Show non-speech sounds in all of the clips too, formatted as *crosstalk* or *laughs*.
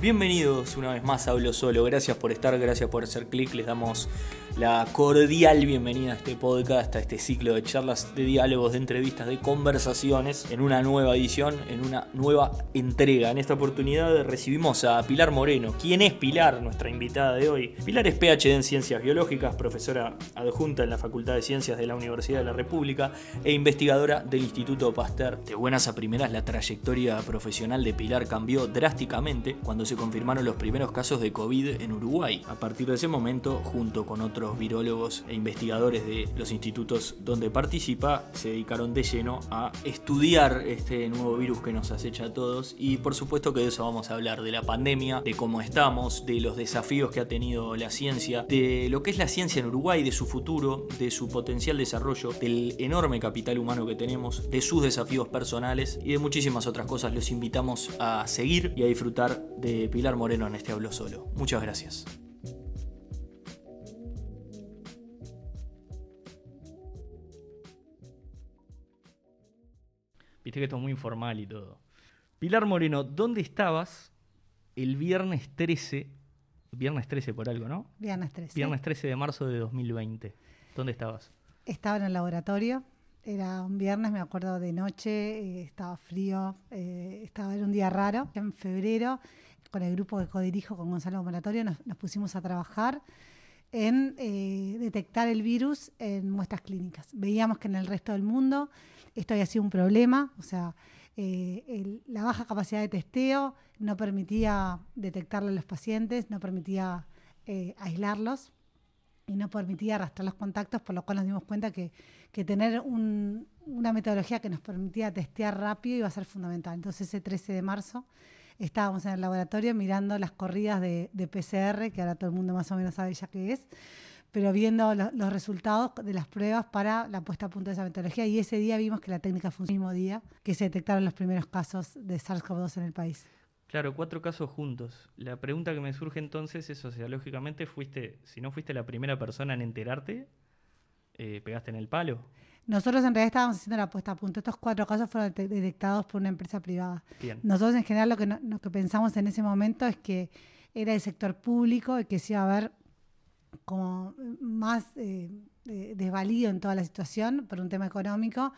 Bienvenidos una vez más a Hablo Solo. Gracias por estar, gracias por hacer clic. Les damos la cordial bienvenida a este podcast, a este ciclo de charlas, de diálogos, de entrevistas, de conversaciones en una nueva edición, en una nueva entrega. En esta oportunidad recibimos a Pilar Moreno. ¿Quién es Pilar, nuestra invitada de hoy? Pilar es PhD en Ciencias Biológicas, profesora adjunta en la Facultad de Ciencias de la Universidad de la República e investigadora del Instituto Pasteur. De buenas a primeras, la trayectoria profesional de Pilar cambió drásticamente cuando se confirmaron los primeros casos de COVID en Uruguay. A partir de ese momento, junto con otros virólogos e investigadores de los institutos donde participa, se dedicaron de lleno a estudiar este nuevo virus que nos acecha a todos y por supuesto que de eso vamos a hablar, de la pandemia, de cómo estamos, de los desafíos que ha tenido la ciencia, de lo que es la ciencia en Uruguay, de su futuro, de su potencial desarrollo, del enorme capital humano que tenemos, de sus desafíos personales y de muchísimas otras cosas. Los invitamos a seguir y a disfrutar de Pilar Moreno en este Hablo Solo. Muchas gracias. Viste que esto es muy informal y todo. Pilar Moreno, ¿dónde estabas el viernes 13? Viernes 13 por algo, ¿no? Viernes 13. Viernes 13 de marzo de 2020. ¿Dónde estabas? Estaba en el laboratorio. Era un viernes, me acuerdo de noche, eh, estaba frío, eh, estaba en un día raro. En febrero con el grupo que codirijo con Gonzalo Moratorio, nos, pusimos a trabajar en eh, detectar el virus en muestras clínicas. Veíamos que en el resto del mundo esto había sido un problema, o sea, eh, la baja capacidad de testeo no permitía detectarlo en los pacientes, no permitía eh, aislarlos y no permitía arrastrar los contactos, por lo cual nos dimos cuenta que, tener una metodología que nos permitía testear rápido iba a ser fundamental. Entonces ese 13 de marzo estábamos en el laboratorio mirando las corridas de, PCR, que ahora todo el mundo más o menos sabe ya qué es, pero viendo los resultados de las pruebas para la puesta a punto de esa metodología. Y ese día vimos que la técnica funcionó el mismo día que se detectaron los primeros casos de SARS-CoV-2 en el país. Claro, cuatro casos juntos. La pregunta que me surge entonces es, o sea, lógicamente fuiste, si no fuiste la primera persona en enterarte, eh, pegaste en el palo. Nosotros en realidad estábamos haciendo la puesta a punto. Estos cuatro casos fueron detectados por una empresa privada. Nosotros en general lo que, lo que pensamos en ese momento es que era el sector público el que se iba a ver como más eh, desvalido en toda la situación por un tema económico,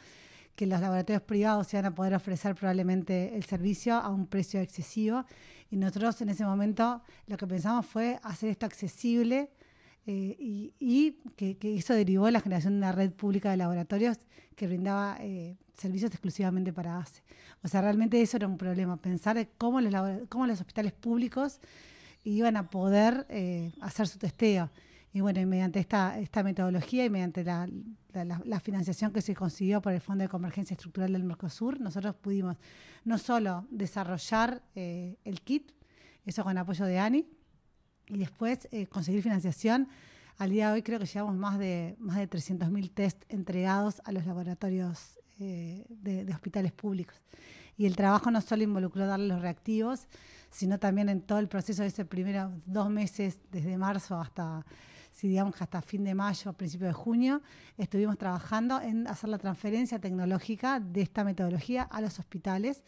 que los laboratorios privados iban a poder ofrecer probablemente el servicio a un precio excesivo. Y nosotros en ese momento lo que pensamos fue hacer esto accesible eh, y, que, eso derivó de la generación de una red pública de laboratorios que brindaba eh, servicios exclusivamente para ACE. O sea, realmente eso era un problema, pensar cómo los, cómo los hospitales públicos iban a poder eh, hacer su testeo. Y bueno, y mediante esta, esta metodología y mediante la, la, financiación que se consiguió por el Fondo de Convergencia Estructural del Mercosur, nosotros pudimos no solo desarrollar el kit, eso con apoyo de ANI, y después eh, conseguir financiación. Al día de hoy creo que llevamos más de, más de 300.000 test entregados a los laboratorios eh, de, hospitales públicos. Y el trabajo no solo involucró darle los reactivos, sino también en todo el proceso de ese primeros dos meses, desde marzo hasta, si digamos hasta fin de mayo, principio de junio, estuvimos trabajando en hacer la transferencia tecnológica de esta metodología a los hospitales.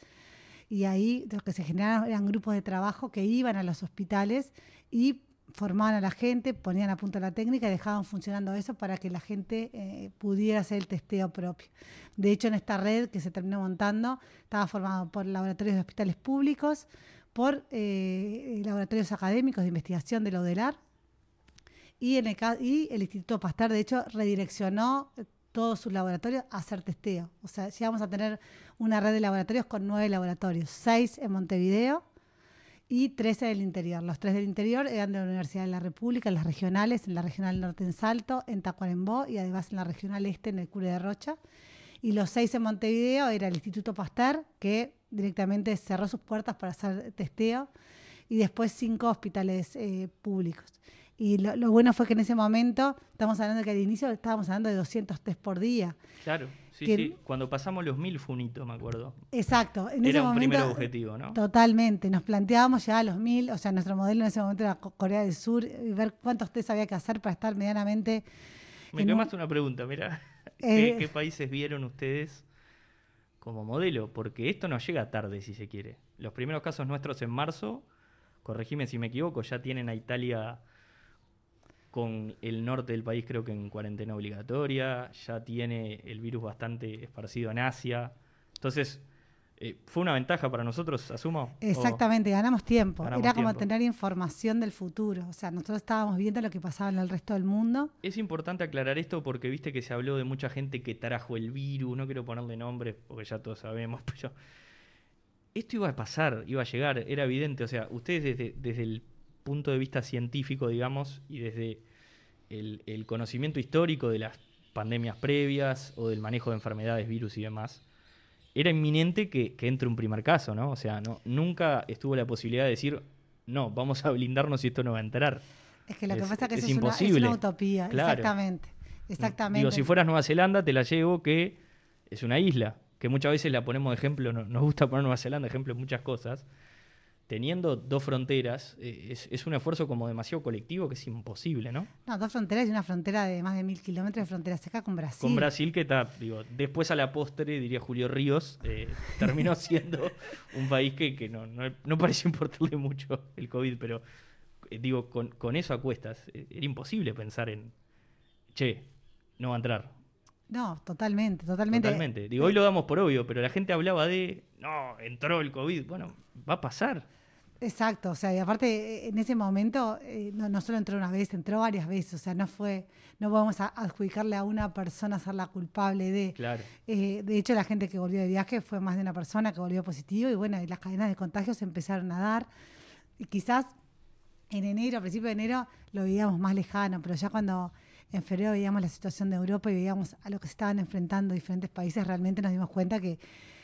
Y ahí lo que se generaron eran grupos de trabajo que iban a los hospitales y formaban a la gente, ponían a punto la técnica y dejaban funcionando eso para que la gente eh, pudiera hacer el testeo propio. De hecho, en esta red que se terminó montando, estaba formado por laboratorios de hospitales públicos, por eh, laboratorios académicos de investigación de la UDELAR y, en el, el Instituto Pastar, de hecho, redireccionó todos sus laboratorios a hacer testeo. O sea, llegamos a tener una red de laboratorios con nueve laboratorios, seis en Montevideo, y 13 del interior. Los tres del interior eran de la Universidad de la República, en las regionales, en la regional norte en Salto, en Tacuarembó y además en la regional este en el Cure de Rocha. Y los seis en Montevideo era el Instituto Pasteur, que directamente cerró sus puertas para hacer testeo, y después cinco hospitales eh, públicos. Y lo, bueno fue que en ese momento, estamos hablando que al inicio estábamos hablando de 200 test por día. Claro, sí, sí. Cuando pasamos los mil fue un hito, me acuerdo. Exacto. En era un primer objetivo, ¿no? Totalmente. Nos planteábamos ya a los mil, o sea, nuestro modelo en ese momento era Corea del Sur, y ver cuántos test había que hacer para estar medianamente... Me quemaste una pregunta, mira. *laughs* ¿Qué, ¿Qué países vieron ustedes como modelo? Porque esto no llega tarde, si se quiere. Los primeros casos nuestros en marzo corregime si me equivoco, ya tienen a Italia con el norte del país creo que en cuarentena obligatoria, ya tiene el virus bastante esparcido en Asia. Entonces, eh, ¿fue una ventaja para nosotros, asumo? Exactamente, ganamos tiempo. Era como tener información del futuro. O sea, nosotros estábamos viendo lo que pasaba en el resto del mundo. Es importante aclarar esto porque viste que se habló de mucha gente que trajo el virus, no quiero ponerle nombre porque ya todos sabemos, *laughs* pero esto iba a pasar, iba a llegar, era evidente. O sea, ustedes desde, desde el punto de vista científico, digamos, y desde el, conocimiento histórico de las pandemias previas o del manejo de enfermedades, virus y demás, era inminente que, entre un primer caso, ¿no? O sea, no, nunca estuvo la posibilidad de decir, no, vamos a blindarnos y esto no va a entrar. Es que lo que pasa es que es, imposible. Una, es una utopía, exactamente. Exactamente. Digo, si fueras Nueva Zelanda, te la llevo que es una isla, que muchas veces la ponemos de ejemplo, nos gusta poner Nueva Zelanda de ejemplo en muchas cosas, teniendo dos fronteras, eh, es, un esfuerzo como demasiado colectivo que es imposible, ¿no? No, dos fronteras y una frontera de más de mil kilómetros de frontera seca con Brasil. Con Brasil, que está, digo, después a la postre, diría Julio Ríos, eh, *laughs* terminó siendo un país que, no, no, pareció importarle mucho el COVID, pero eh, digo, con, con, eso a cuestas, era imposible pensar en, che, no va a entrar. No, totalmente, totalmente. Totalmente. Digo, hoy lo damos por obvio, pero la gente hablaba de, no, entró el COVID. Bueno, va a pasar. Exacto, o sea, y aparte en ese momento eh, no, solo entró una vez, entró varias veces, o sea, no fue, no podemos adjudicarle a una persona ser la culpable de. Claro. Eh, de hecho, la gente que volvió de viaje fue más de una persona que volvió positivo y bueno, y las cadenas de contagios empezaron a dar. Y quizás en enero, a principios de enero, lo veíamos más lejano, pero ya cuando en febrero veíamos la situación de Europa y veíamos a lo que se estaban enfrentando diferentes países, realmente nos dimos cuenta que,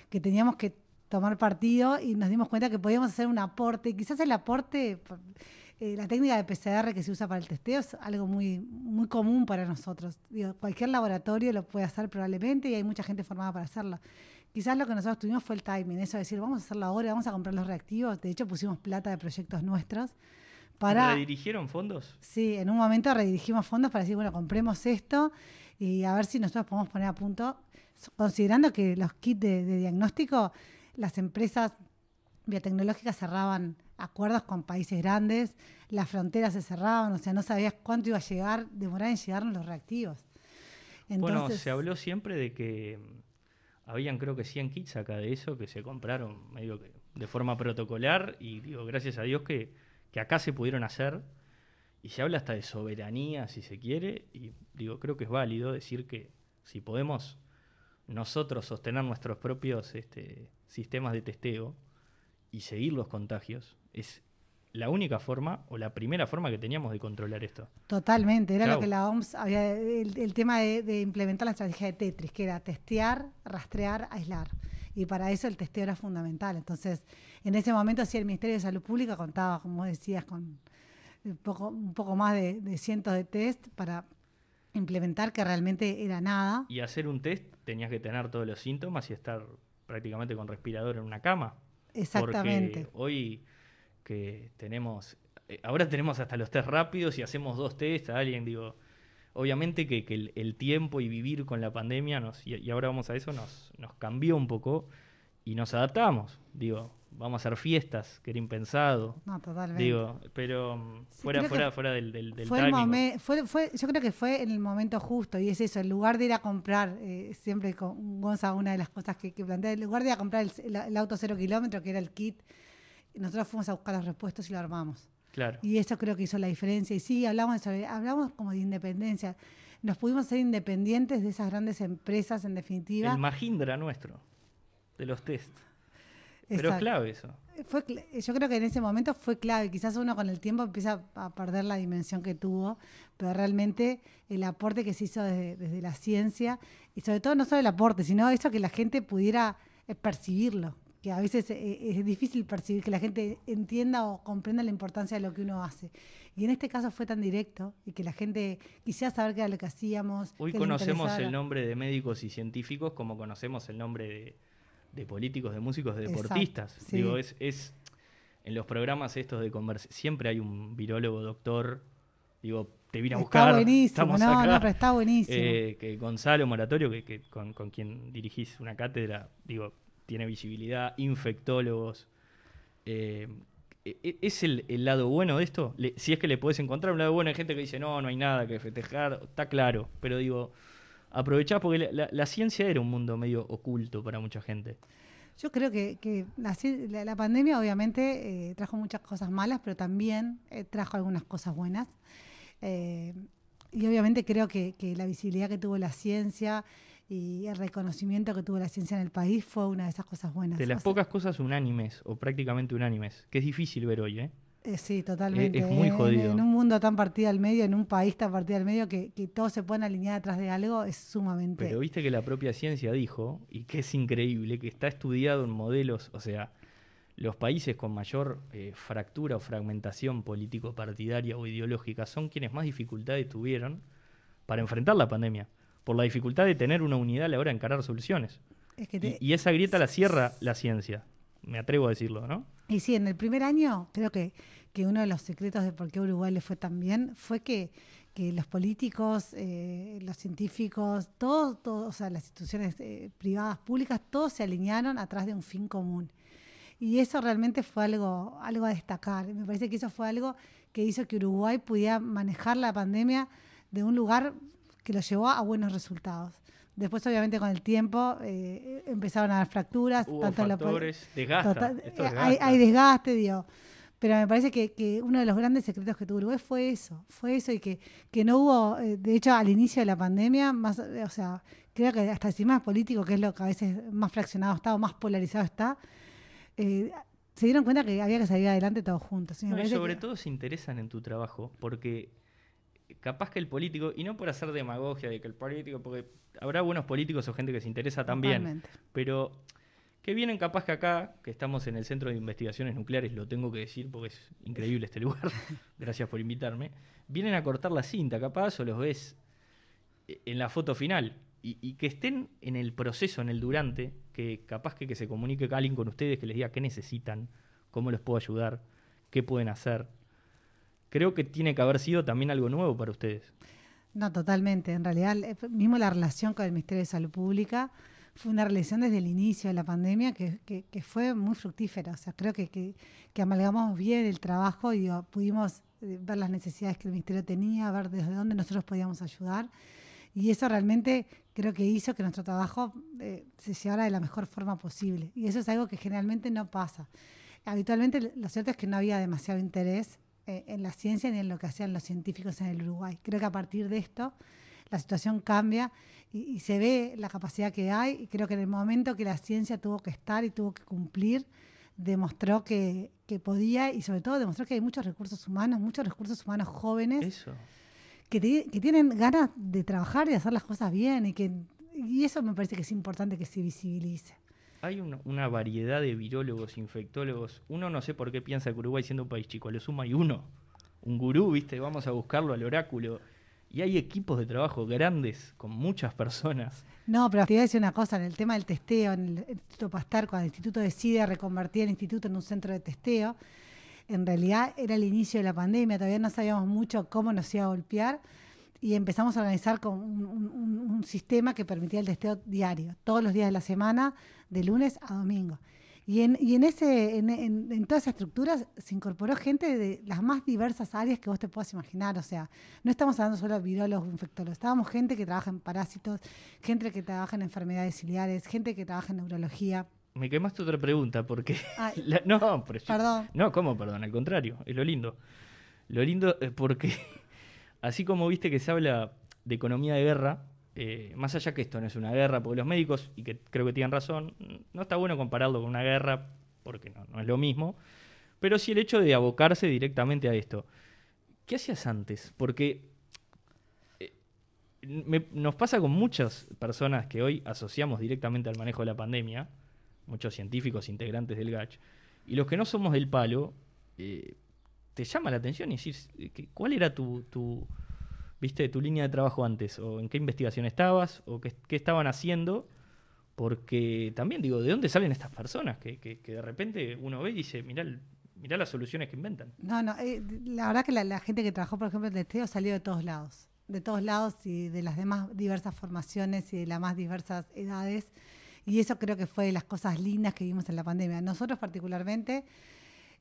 que teníamos que tomar partido y nos dimos cuenta que podíamos hacer un aporte. Quizás el aporte, eh, la técnica de PCR que se usa para el testeo es algo muy, muy común para nosotros. cualquier laboratorio lo puede hacer probablemente y hay mucha gente formada para hacerlo. Quizás lo que nosotros tuvimos fue el timing, eso de decir, vamos a hacerlo ahora, vamos a comprar los reactivos. De hecho, pusimos plata de proyectos nuestros. Para, ¿Redirigieron fondos? Sí, en un momento redirigimos fondos para decir, bueno, compremos esto y a ver si nosotros podemos poner a punto, considerando que los kits de diagnóstico las empresas biotecnológicas cerraban acuerdos con países grandes, las fronteras se cerraban, o sea, no sabías cuánto iba a llegar, demorar en llegar los reactivos. bueno, se habló siempre de que mm, habían creo que 100 kits acá de eso que se compraron medio que de forma protocolar y digo, gracias a Dios que, que acá se pudieron hacer y se habla hasta de soberanía si se quiere y digo, creo que es válido decir que si podemos nosotros sostener nuestros propios este, sistemas de testeo y seguir los contagios, es la única forma o la primera forma que teníamos de controlar esto. Totalmente, era lo que la OMS había, el, tema de, implementar la estrategia de Tetris, que era testear, rastrear, aislar. Y para eso el testeo era fundamental. Entonces, en ese momento sí el Ministerio de Salud Pública contaba, como decías, con un poco, un poco más de, de cientos de test para implementar que realmente era nada. Y hacer un test tenías que tener todos los síntomas y estar prácticamente con respirador en una cama. Exactamente. Porque hoy que tenemos, eh, ahora tenemos hasta los test rápidos y hacemos dos test a alguien, digo, obviamente que, el, tiempo y vivir con la pandemia, nos, y, ahora vamos a eso, nos, nos cambió un poco y nos adaptamos. Digo, vamos a hacer fiestas, que era impensado. No, totalmente. Digo, pero mm, fuera, fuera, fuera del, del, fue fue, fue, Yo creo que fue en el momento justo, y es eso, en lugar de ir a comprar, eh, siempre con Gonza, una de las cosas que, que plantea, en lugar de ir a comprar el, auto cero kilómetro, que era el kit, nosotros fuimos a buscar los repuestos y lo armamos. Claro. Y eso creo que hizo la diferencia. Y sí, hablamos, sobre, hablamos como de independencia. Nos pudimos ser independientes de esas grandes empresas, en definitiva. El Mahindra nuestro, de los test. Pero es clave eso. Fue, yo creo que en ese momento fue clave. Quizás uno con el tiempo empieza a perder la dimensión que tuvo, pero realmente el aporte que se hizo desde, la ciencia, y sobre todo no solo el aporte, sino eso que la gente pudiera eh, percibirlo, que a veces eh, es difícil percibir, que la gente entienda o comprenda la importancia de lo que uno hace. Y en este caso fue tan directo y que la gente quisiera saber qué era lo que hacíamos. Hoy conocemos el nombre de médicos y científicos como conocemos el nombre de de políticos, de músicos, de deportistas. Digo, es, es en los programas estos de conversación, siempre hay un virólogo, doctor, digo, te vine a buscar. Está buenísimo, no, no, pero está buenísimo. Eh, que Gonzalo Moratorio, que, que con, con, quien dirigís una cátedra, digo, tiene visibilidad, infectólogos. Eh, e, ¿Es el, lado bueno de esto? si es que le puedes encontrar un lado bueno, hay gente que dice, no, no hay nada que festejar, está claro, pero digo, aprovechá porque la, ciencia era un mundo medio oculto para mucha gente. Yo creo que, la, pandemia obviamente eh, trajo muchas cosas malas, pero también eh, trajo algunas cosas buenas. Eh, y obviamente creo que, la visibilidad que tuvo la ciencia y el reconocimiento que tuvo la ciencia en el país fue una de esas cosas buenas. De las pocas cosas unánimes, o prácticamente unánimes, que es difícil ver hoy, ¿eh? Eh sí, totalmente. Es, muy jodido. En, un mundo tan partido al medio, en un país tan partido al medio, que, que todos se pueden alinear atrás de algo, es sumamente... Pero viste que la propia ciencia dijo, y que es increíble, que está estudiado en modelos, o sea, los países con mayor eh, fractura o fragmentación político-partidaria o ideológica son quienes más dificultades tuvieron para enfrentar la pandemia por la dificultad de tener una unidad a la hora de encarar soluciones. y, esa grieta la cierra la ciencia, me atrevo a decirlo, ¿no? Y sí, en el primer año creo que, que uno de los secretos de por qué Uruguay le fue tan bien fue que, que los políticos, eh, los científicos, todos, todos, o sea, las instituciones eh, privadas, públicas, todos se alinearon atrás de un fin común. Y eso realmente fue algo, algo a destacar. Me parece que eso fue algo que hizo que Uruguay pudiera manejar la pandemia de un lugar que lo llevó a buenos resultados. Después, obviamente, con el tiempo eh, empezaron a dar fracturas. Hubo factores, desgasta, Hay, desgaste, digo. Pero me parece que, uno de los grandes secretos que tuvo Uruguay fue eso, fue eso y que, que no hubo, eh, de hecho, al inicio de la pandemia, más, o sea, creo que hasta el sistema político, que es lo que a veces más fraccionado está o más polarizado está, eh, se dieron cuenta que había que salir adelante todos juntos. y sobre todo se interesan en tu trabajo, porque capaz que el político, y no por hacer demagogia de que el político, porque habrá buenos políticos o gente que se interesa también, pero que vienen capaz que acá, que estamos en el Centro de Investigaciones Nucleares, lo tengo que decir porque es increíble este lugar, *laughs* gracias por invitarme, vienen a cortar la cinta capaz o los ves en la foto final. Y, que estén en el proceso, en el durante, que capaz que, que se comunique alguien con ustedes, que les diga qué necesitan, cómo les puedo ayudar, qué pueden hacer creo que tiene que haber sido también algo nuevo para ustedes. No, totalmente. En realidad, eh, mismo la relación con el Ministerio de Salud Pública fue una relación desde el inicio de la pandemia que, fue muy fructífera. O sea, creo que, que, amalgamos bien el trabajo y pudimos eh, ver las necesidades que el Ministerio tenía, ver desde dónde nosotros podíamos ayudar. Y eso realmente creo que hizo que nuestro trabajo eh, se llevara de la mejor forma posible. Y eso es algo que generalmente no pasa. Habitualmente lo cierto es que no había demasiado interés eh, en la ciencia ni en lo que hacían los científicos en el Uruguay. Creo que a partir de esto la situación cambia y, se ve la capacidad que hay. Y creo que en el momento que la ciencia tuvo que estar y tuvo que cumplir, demostró que, podía y sobre todo demostró que hay muchos recursos humanos, muchos recursos humanos jóvenes Que, que, tienen ganas de trabajar y de hacer las cosas bien y que y eso me parece que es importante que se visibilice hay una, variedad de virólogos, infectólogos. Uno no sé por qué piensa que Uruguay, siendo un país chico, a lo sumo hay uno, un gurú, ¿viste? Vamos a buscarlo al oráculo. Y hay equipos de trabajo grandes con muchas personas. No, pero te voy a decir una cosa, en el tema del testeo, en el Instituto Pastar, cuando el instituto decide reconvertir el instituto en un centro de testeo, en realidad era el inicio de la pandemia, todavía no sabíamos mucho cómo nos iba a golpear y empezamos a organizar con un, sistema que permitía el testeo diario, todos los días de la semana, de lunes a domingo. Y en, y en, ese, en, en, todas esas estructuras se incorporó gente de las más diversas áreas que vos te puedas imaginar. O sea, no estamos hablando solo de virólogos o infectólogos, estábamos gente que trabaja en parásitos, gente que trabaja en enfermedades ciliares, gente que trabaja en neurología. Me quemaste otra pregunta, porque... *laughs* no, perdón. No, ¿cómo perdón? Al contrario, es lo lindo. Lo lindo es porque Así como viste que se habla de economía de guerra, eh, más allá que esto no es una guerra, porque los médicos, y que creo que tienen razón, no está bueno compararlo con una guerra, porque no, es lo mismo, pero sí el hecho de abocarse directamente a esto. ¿Qué hacías antes? Porque eh, nos pasa con muchas personas que hoy asociamos directamente al manejo de la pandemia, muchos científicos integrantes del GACH, y los que no somos del palo, eh, te llama la atención y decís, ¿cuál era tu, tu, viste, tu línea de trabajo antes? ¿O en qué investigación estabas? ¿O qué, estaban haciendo? Porque también digo, ¿de dónde salen estas personas? Que, que, de repente uno ve y dice, mirá, mirá las soluciones que inventan. No, no, eh, la verdad que la, gente que trabajó, por ejemplo, en testeo salió de todos lados. De todos lados y de las demás diversas formaciones y de las más diversas edades. Y eso creo que fue de las cosas lindas que vimos en la pandemia. Nosotros particularmente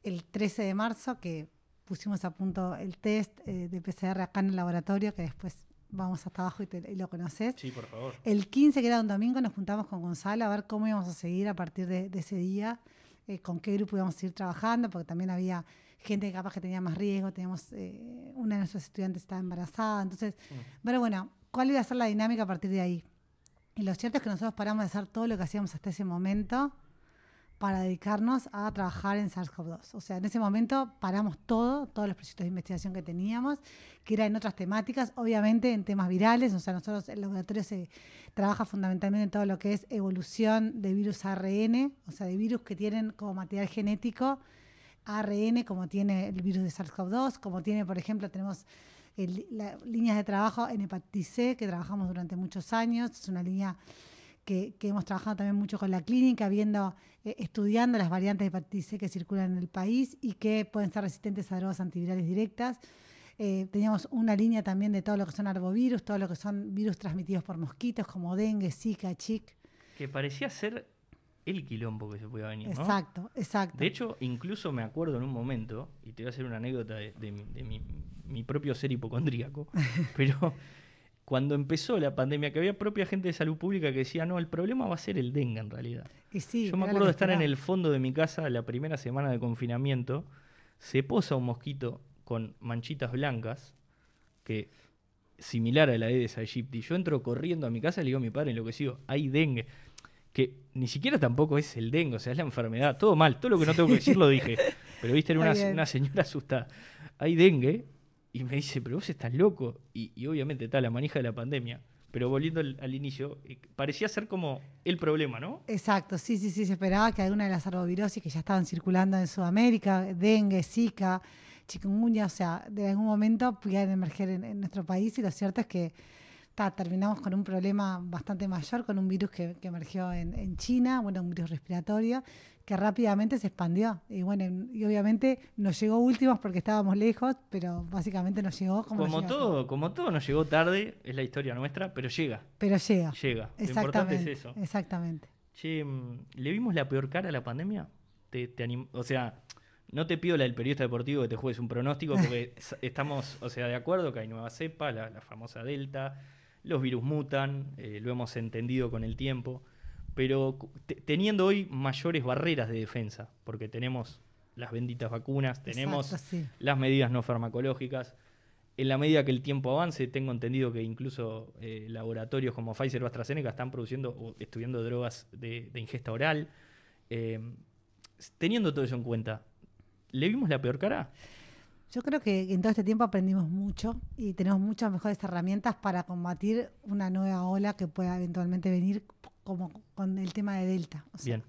el 13 de marzo, que pusimos a punto el test eh, de PCR acá en el laboratorio, que después vamos hasta abajo y, lo conoces. Sí, por favor. El 15, que era un domingo, nos juntamos con Gonzalo a ver cómo íbamos a seguir a partir de, ese día, eh, con qué grupo íbamos a ir trabajando, porque también había gente que capaz que tenía más riesgo, teníamos, eh, una de nuestros estudiantes estaba embarazada, entonces, mm. pero bueno, ¿cuál iba a ser la dinámica a partir de ahí? Y lo cierto es que nosotros paramos de hacer todo lo que hacíamos hasta ese momento para dedicarnos a trabajar en SARS-CoV-2. O sea, en ese momento paramos todo, todos los proyectos de investigación que teníamos, que eran en otras temáticas, obviamente en temas virales. O sea, nosotros, el laboratorio se trabaja fundamentalmente en todo lo que es evolución de virus ARN, o sea, de virus que tienen como material genético ARN, como tiene el virus de SARS-CoV-2, como tiene, por ejemplo, tenemos líneas de trabajo en hepatitis C, que trabajamos durante muchos años. Es una línea que, hemos trabajado también mucho con la clínica, viendo, eh, estudiando las variantes de hepatitis C que circulan en el país y que pueden ser resistentes a drogas antivirales directas. Eh, teníamos una línea también de todo lo que son arbovirus, todo lo que son virus transmitidos por mosquitos como dengue, zika, chic. Que parecía ser el quilombo que se podía venir. Exacto, exacto. De hecho, incluso me acuerdo en un momento, y te voy a hacer una anécdota de, mi, mi, propio ser hipocondríaco, *laughs* pero cuando empezó la pandemia, que había propia gente de salud pública que decía, no, el problema va a ser el dengue en realidad. Yo me acuerdo de estar en el fondo de mi casa la primera semana de confinamiento, se posa un mosquito con manchitas blancas, que similar a la Aedes aegypti. Yo entro corriendo a mi casa y le digo a mi padre enloquecido, hay dengue. Que ni siquiera tampoco es el dengue, o sea, es la enfermedad. Todo mal, todo lo que no tengo que decir lo dije. *laughs* Pero viste, era una, una señora asustada. Hay dengue, y me dice, pero vos estás loco. Y, obviamente está la manija de la pandemia. Pero volviendo al, inicio, eh, parecía ser como el problema, ¿no? Exacto, sí, sí, sí. Se esperaba que alguna de las arbovirosis que ya estaban circulando en Sudamérica, dengue, zika, chikungunya, o sea, de algún momento pudieran emerger en, nuestro país. Y lo cierto es que terminamos con un problema bastante mayor, con un virus que, emergió en, en, China, bueno, un virus respiratorio, que rápidamente se expandió. Y bueno, y obviamente nos llegó últimos porque estábamos lejos, pero básicamente nos llegó como, como todo, como todo nos llegó tarde, es la historia nuestra, pero llega. Pero llega. Llega. Exactamente. Lo importante es eso. Exactamente. Che, mm, ¿le vimos la peor cara a la pandemia? Te, te o sea, no te pido la del periodista deportivo que te juegues un pronóstico, porque *laughs* estamos, o sea, de acuerdo que hay nueva cepa, la, famosa Delta, los virus mutan, eh, lo hemos entendido con el tiempo pero teniendo hoy mayores barreras de defensa, porque tenemos las benditas vacunas, tenemos las medidas no farmacológicas. En la medida que el tiempo avance, tengo entendido que incluso eh, laboratorios como Pfizer o AstraZeneca están produciendo o estudiando drogas de, ingesta oral. Eh, teniendo todo eso en cuenta, ¿le vimos la peor cara? Yo creo que en todo este tiempo aprendimos mucho y tenemos muchas mejores herramientas para combatir una nueva ola que pueda eventualmente venir como con el tema de Delta. Bien.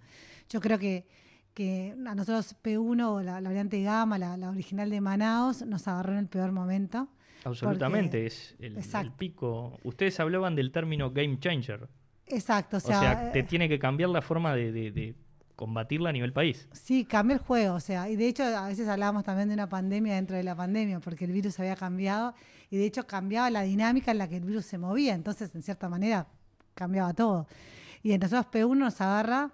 Yo creo que, que a nosotros P1 la, variante Gamma, la, original de Manaus, nos agarró en el peor momento. Absolutamente, es el, pico. Ustedes hablaban del término game changer. Exacto, o sea, te tiene que cambiar la forma de, combatirla a nivel país. Sí, cambia el juego, o sea, y de hecho a veces hablábamos también de una pandemia dentro de la pandemia, porque el virus había cambiado y de hecho cambiaba la dinámica en la que el virus se movía, entonces en cierta manera cambiaba todo. Y nosotros P1 nos agarra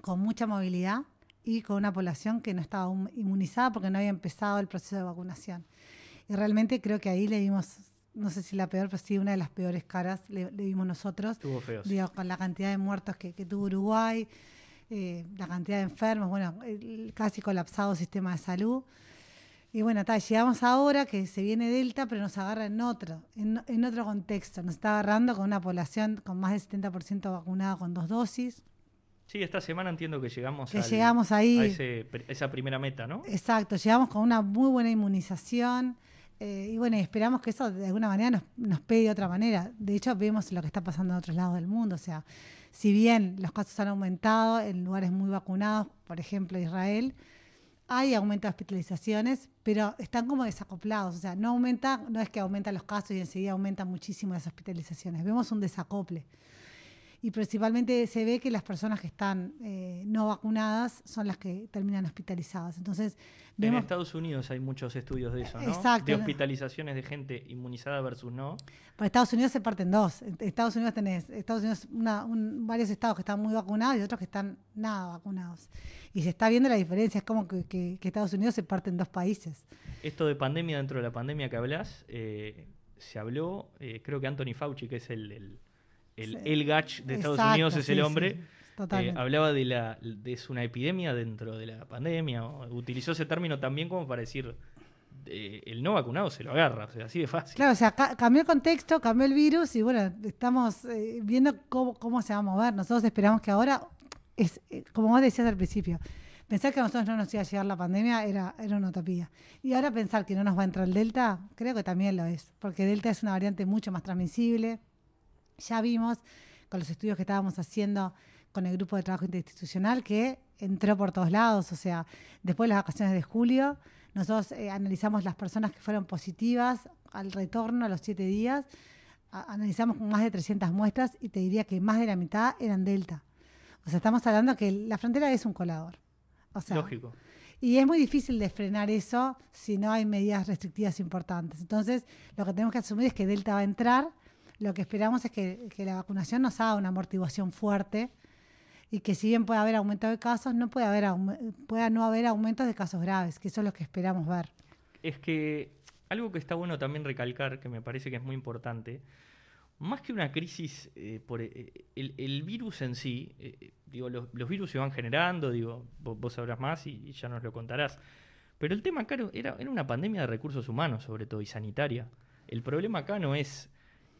con mucha movilidad y con una población que no estaba inmunizada porque no había empezado el proceso de vacunación. Y realmente creo que ahí le dimos, no sé si la peor, pero sí una de las peores caras le, le dimos nosotros. Estuvo feo. con la cantidad de muertos que, tuvo Uruguay, eh, la cantidad de enfermos, bueno, el casi colapsado sistema de salud. Y bueno, llegamos ahora que se viene Delta, pero nos agarra en otro, en, otro contexto. Nos está agarrando con una población con más del 70% vacunada con dos dosis. Sí, esta semana entiendo que llegamos, que llegamos ahí, a esa primera meta, ¿no? Exacto, llegamos con una muy buena inmunización. Eh, y bueno, esperamos que eso de alguna manera nos, nos pegue de otra manera. De hecho, vemos lo que está pasando en otros lados del mundo. O sea, si bien los casos han aumentado en lugares muy vacunados, por ejemplo Israel, hay aumento de hospitalizaciones, pero están como desacoplados. O sea, no aumenta, no es que aumentan los casos y enseguida aumentan muchísimo las hospitalizaciones. Vemos un desacople. Y principalmente se ve que las personas que están eh, no vacunadas son las que terminan hospitalizadas. Entonces, en Estados Unidos hay muchos estudios de eso, ¿no? Exacto. De hospitalizaciones de gente inmunizada versus no. Para Estados Unidos se parten dos. Estados Unidos tenés Estados Unidos varios estados que están muy vacunados y otros que están nada vacunados. Y se está viendo la diferencia, es como que, Estados Unidos se parte en dos países. Esto de pandemia dentro de la pandemia que hablas, eh, se habló, eh, creo que Anthony Fauci, que es el el, el Gach de Estados Unidos es el hombre. Eh, hablaba de la de es una epidemia dentro de la pandemia. utilizó ese término también como para decir eh, el no vacunado se lo agarra, o sea, así de fácil. Claro, o sea, cambió el contexto, cambió el virus y bueno, estamos eh, viendo cómo, cómo se va a mover. Nosotros esperamos que ahora, es como vos decías al principio, pensar que a nosotros no nos iba a llegar la pandemia era, era una utopía. Y ahora pensar que no nos va a entrar el Delta, creo que también lo es, porque Delta es una variante mucho más transmisible, ya vimos con los estudios que estábamos haciendo con el grupo de trabajo interinstitucional que entró por todos lados, o sea, después de las vacaciones de julio, nosotros eh, analizamos las personas que fueron positivas al retorno a los siete días, analizamos más de 300 muestras y te diría que más de la mitad eran delta. O sea, estamos hablando que la frontera es un colador. O sea, Lógico. Y es muy difícil de frenar eso si no hay medidas restrictivas importantes. Entonces, lo que tenemos que asumir es que Delta va a entrar lo que esperamos es que, la vacunación nos haga una amortiguación fuerte y que si bien puede haber aumento de casos, no puede haber pueda no haber aumentos de casos graves, que eso es lo que esperamos ver. Es que algo que está bueno también recalcar, que me parece que es muy importante, más que una crisis eh, por eh, el, virus en sí, eh, digo, los, virus se van generando, digo, vos, sabrás más y, ya nos lo contarás. Pero el tema acá era, era una pandemia de recursos humanos, sobre todo, y sanitaria. El problema acá no es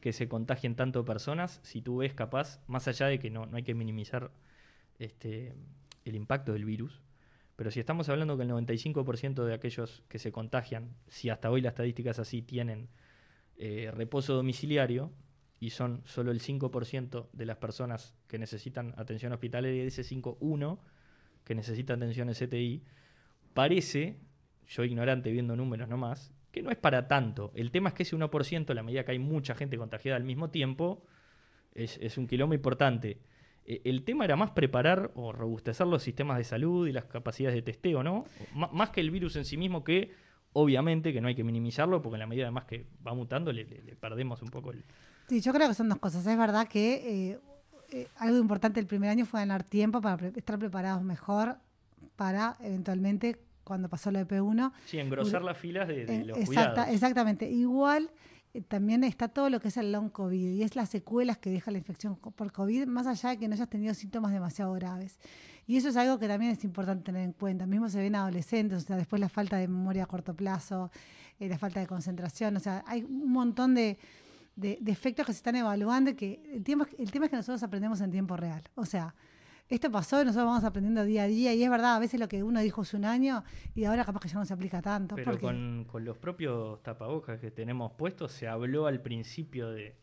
que se contagien tanto personas, si tú ves capaz, más allá de que no, no hay que minimizar este, el impacto del virus, pero si estamos hablando que el 95% de aquellos que se contagian, si hasta hoy la estadística es así, tienen eh, reposo domiciliario y son solo el 5% de las personas que necesitan atención hospitalaria ese 5, 1 que necesita atención en CTI, parece, yo ignorante viendo números nomás, que no es para tanto. El tema es que ese 1%, a la medida que hay mucha gente contagiada al mismo tiempo, es, un quilombo importante. E, el tema era más preparar o robustecer los sistemas de salud y las capacidades de testeo, ¿no? más que el virus en sí mismo, que obviamente que no hay que minimizarlo, porque en la medida además que va mutando le, perdemos un poco el... Sí, yo creo que son dos cosas. Es verdad que eh, eh, algo importante el primer año fue ganar tiempo para estar preparados mejor para eventualmente cuando pasó lo de P1. Sí, engrosar las filas de, eh, los cuidados. Exactamente. Igual eh, también está todo lo que es el long COVID y es las secuelas que deja la infección por COVID, más allá de que no hayas tenido síntomas demasiado graves. Y eso es algo que también es importante tener en cuenta. Mismo se ven adolescentes, o sea, después la falta de memoria a corto plazo, eh, la falta de concentración, o sea, hay un montón de, de, efectos que se están evaluando y que el, tiempo, el tema es que nosotros aprendemos en tiempo real. O sea, esto pasó y nosotros vamos aprendiendo día a día y es verdad, a veces lo que uno dijo hace un año y ahora capaz que ya no se aplica tanto. Pero con, los propios tapabocas que tenemos puestos se habló al principio de,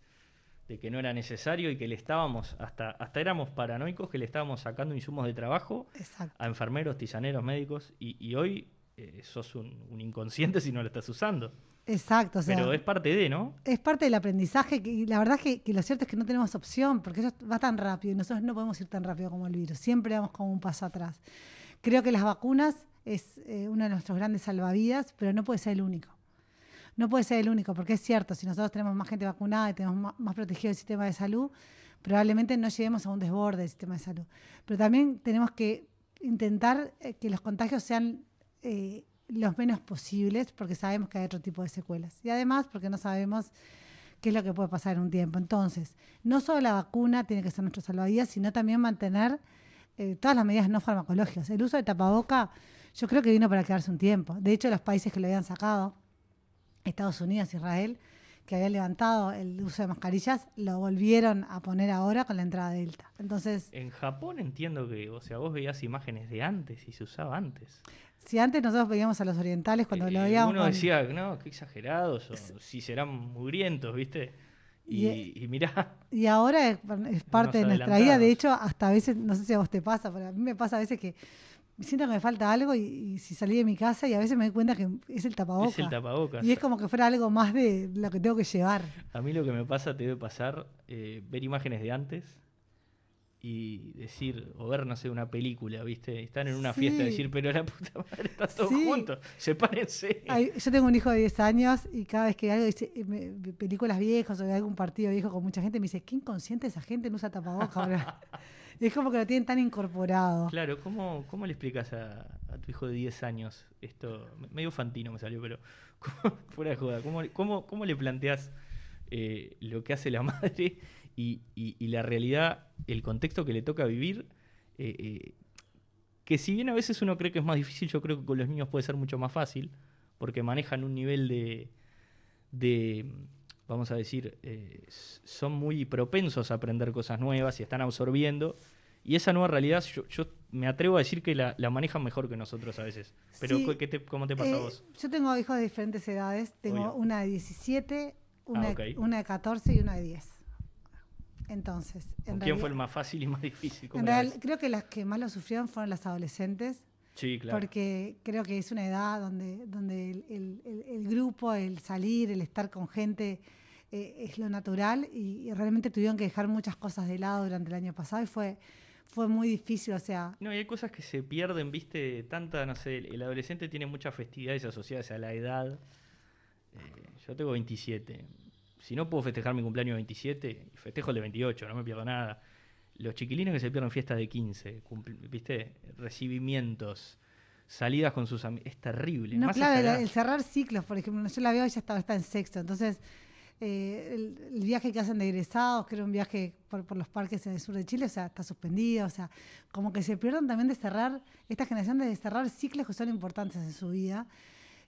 que no era necesario y que le estábamos, hasta, hasta éramos paranoicos que le estábamos sacando insumos de trabajo a enfermeros, tisaneros, médicos y, hoy eh, sos un, un inconsciente si no lo estás usando. Exacto. Pero es parte de, ¿no? Es parte del aprendizaje y la verdad es que, lo cierto es que no tenemos opción porque eso va tan rápido y nosotros no podemos ir tan rápido como el virus. Siempre vamos como un paso atrás. Creo que las vacunas es eh, uno de nuestros grandes salvavidas, pero no puede ser el único. No puede ser el único porque es cierto, si nosotros tenemos más gente vacunada y tenemos más, protegido el sistema de salud, probablemente no lleguemos a un desborde del sistema de salud. Pero también tenemos que intentar eh, que los contagios sean... Eh, los menos posibles porque sabemos que hay otro tipo de secuelas. Y además porque no sabemos qué es lo que puede pasar en un tiempo. Entonces, no solo la vacuna tiene que ser nuestro salvavidas, sino también mantener eh, todas las medidas no farmacológicas. El uso de tapaboca yo creo que vino para quedarse un tiempo. De hecho, los países que lo habían sacado, Estados Unidos, Israel, que habían levantado el uso de mascarillas, lo volvieron a poner ahora con la entrada de Delta. Entonces, en Japón entiendo que, o sea, vos veías imágenes de antes y se usaba antes. Si antes nosotros veíamos a los orientales cuando lo veíamos. Uno decía, no, qué exagerados, o si serán mugrientos, ¿viste? Y, y, mirá. Y ahora es, parte de nuestra vida. De hecho, hasta a veces, no sé si a vos te pasa, pero a mí me pasa a veces que siento que me falta algo y, si salí de mi casa y a veces me doy cuenta que es el tapabocas. Es el tapabocas. Y es como que fuera algo más de lo que tengo que llevar. A mí lo que me pasa, te debe pasar, eh, ver imágenes de antes y decir, o ver, no sé, una película, ¿viste? Están en una fiesta y decir, pero la puta madre, están todos juntos, sepárense. yo tengo un hijo de 10 años y cada vez que algo dice, películas viejas o de algún partido viejo con mucha gente, me dice, qué inconsciente esa gente no usa tapabocas ahora. *laughs* es como que lo tienen tan incorporado. Claro, ¿cómo, cómo le explicas a, tu hijo de 10 años esto? Medio fantino me salió, pero *laughs* fuera de joda, ¿cómo, cómo, cómo le planteas eh, lo que hace la madre? Y, la realidad, el contexto que le toca vivir, eh, eh, que si bien a veces uno cree que es más difícil, yo creo que con los niños puede ser mucho más fácil, porque manejan un nivel de, vamos a decir, eh, son muy propensos a aprender cosas nuevas y están absorbiendo. Y esa nueva realidad, yo, me atrevo a decir que la, manejan mejor que nosotros a veces. Pero ¿cómo te pasa a vos? Yo tengo hijos de diferentes edades. Tengo una de 17, una, ah, una de 14 y una de 10. Entonces, ¿quién fue el más fácil y más difícil? En realidad, creo que las que más lo sufrieron fueron las adolescentes. Sí, claro. Porque creo que es una edad donde, donde el, grupo, el salir, el estar con gente eh, es lo natural y, realmente tuvieron que dejar muchas cosas de lado durante el año pasado y fue, fue muy difícil, o sea... No, y hay cosas que se pierden, viste, tanta, no sé, el adolescente tiene muchas festividades asociadas a la edad. Eh, yo tengo 27 si no puedo festejar mi cumpleaños 27, festejo el de 28, no me pierdo nada. Los chiquilines que se pierden fiestas de 15, ¿viste? Recibimientos, salidas con sus amigos, es terrible. No, claro, el, cerrar ciclos, por ejemplo, yo la veo, ella estaba, está en sexto, entonces eh, el, viaje que hacen de egresados, que era un viaje por, por, los parques en el sur de Chile, o sea, está suspendido, o sea, como que se pierden también de cerrar, esta generación de cerrar ciclos que son importantes en su vida.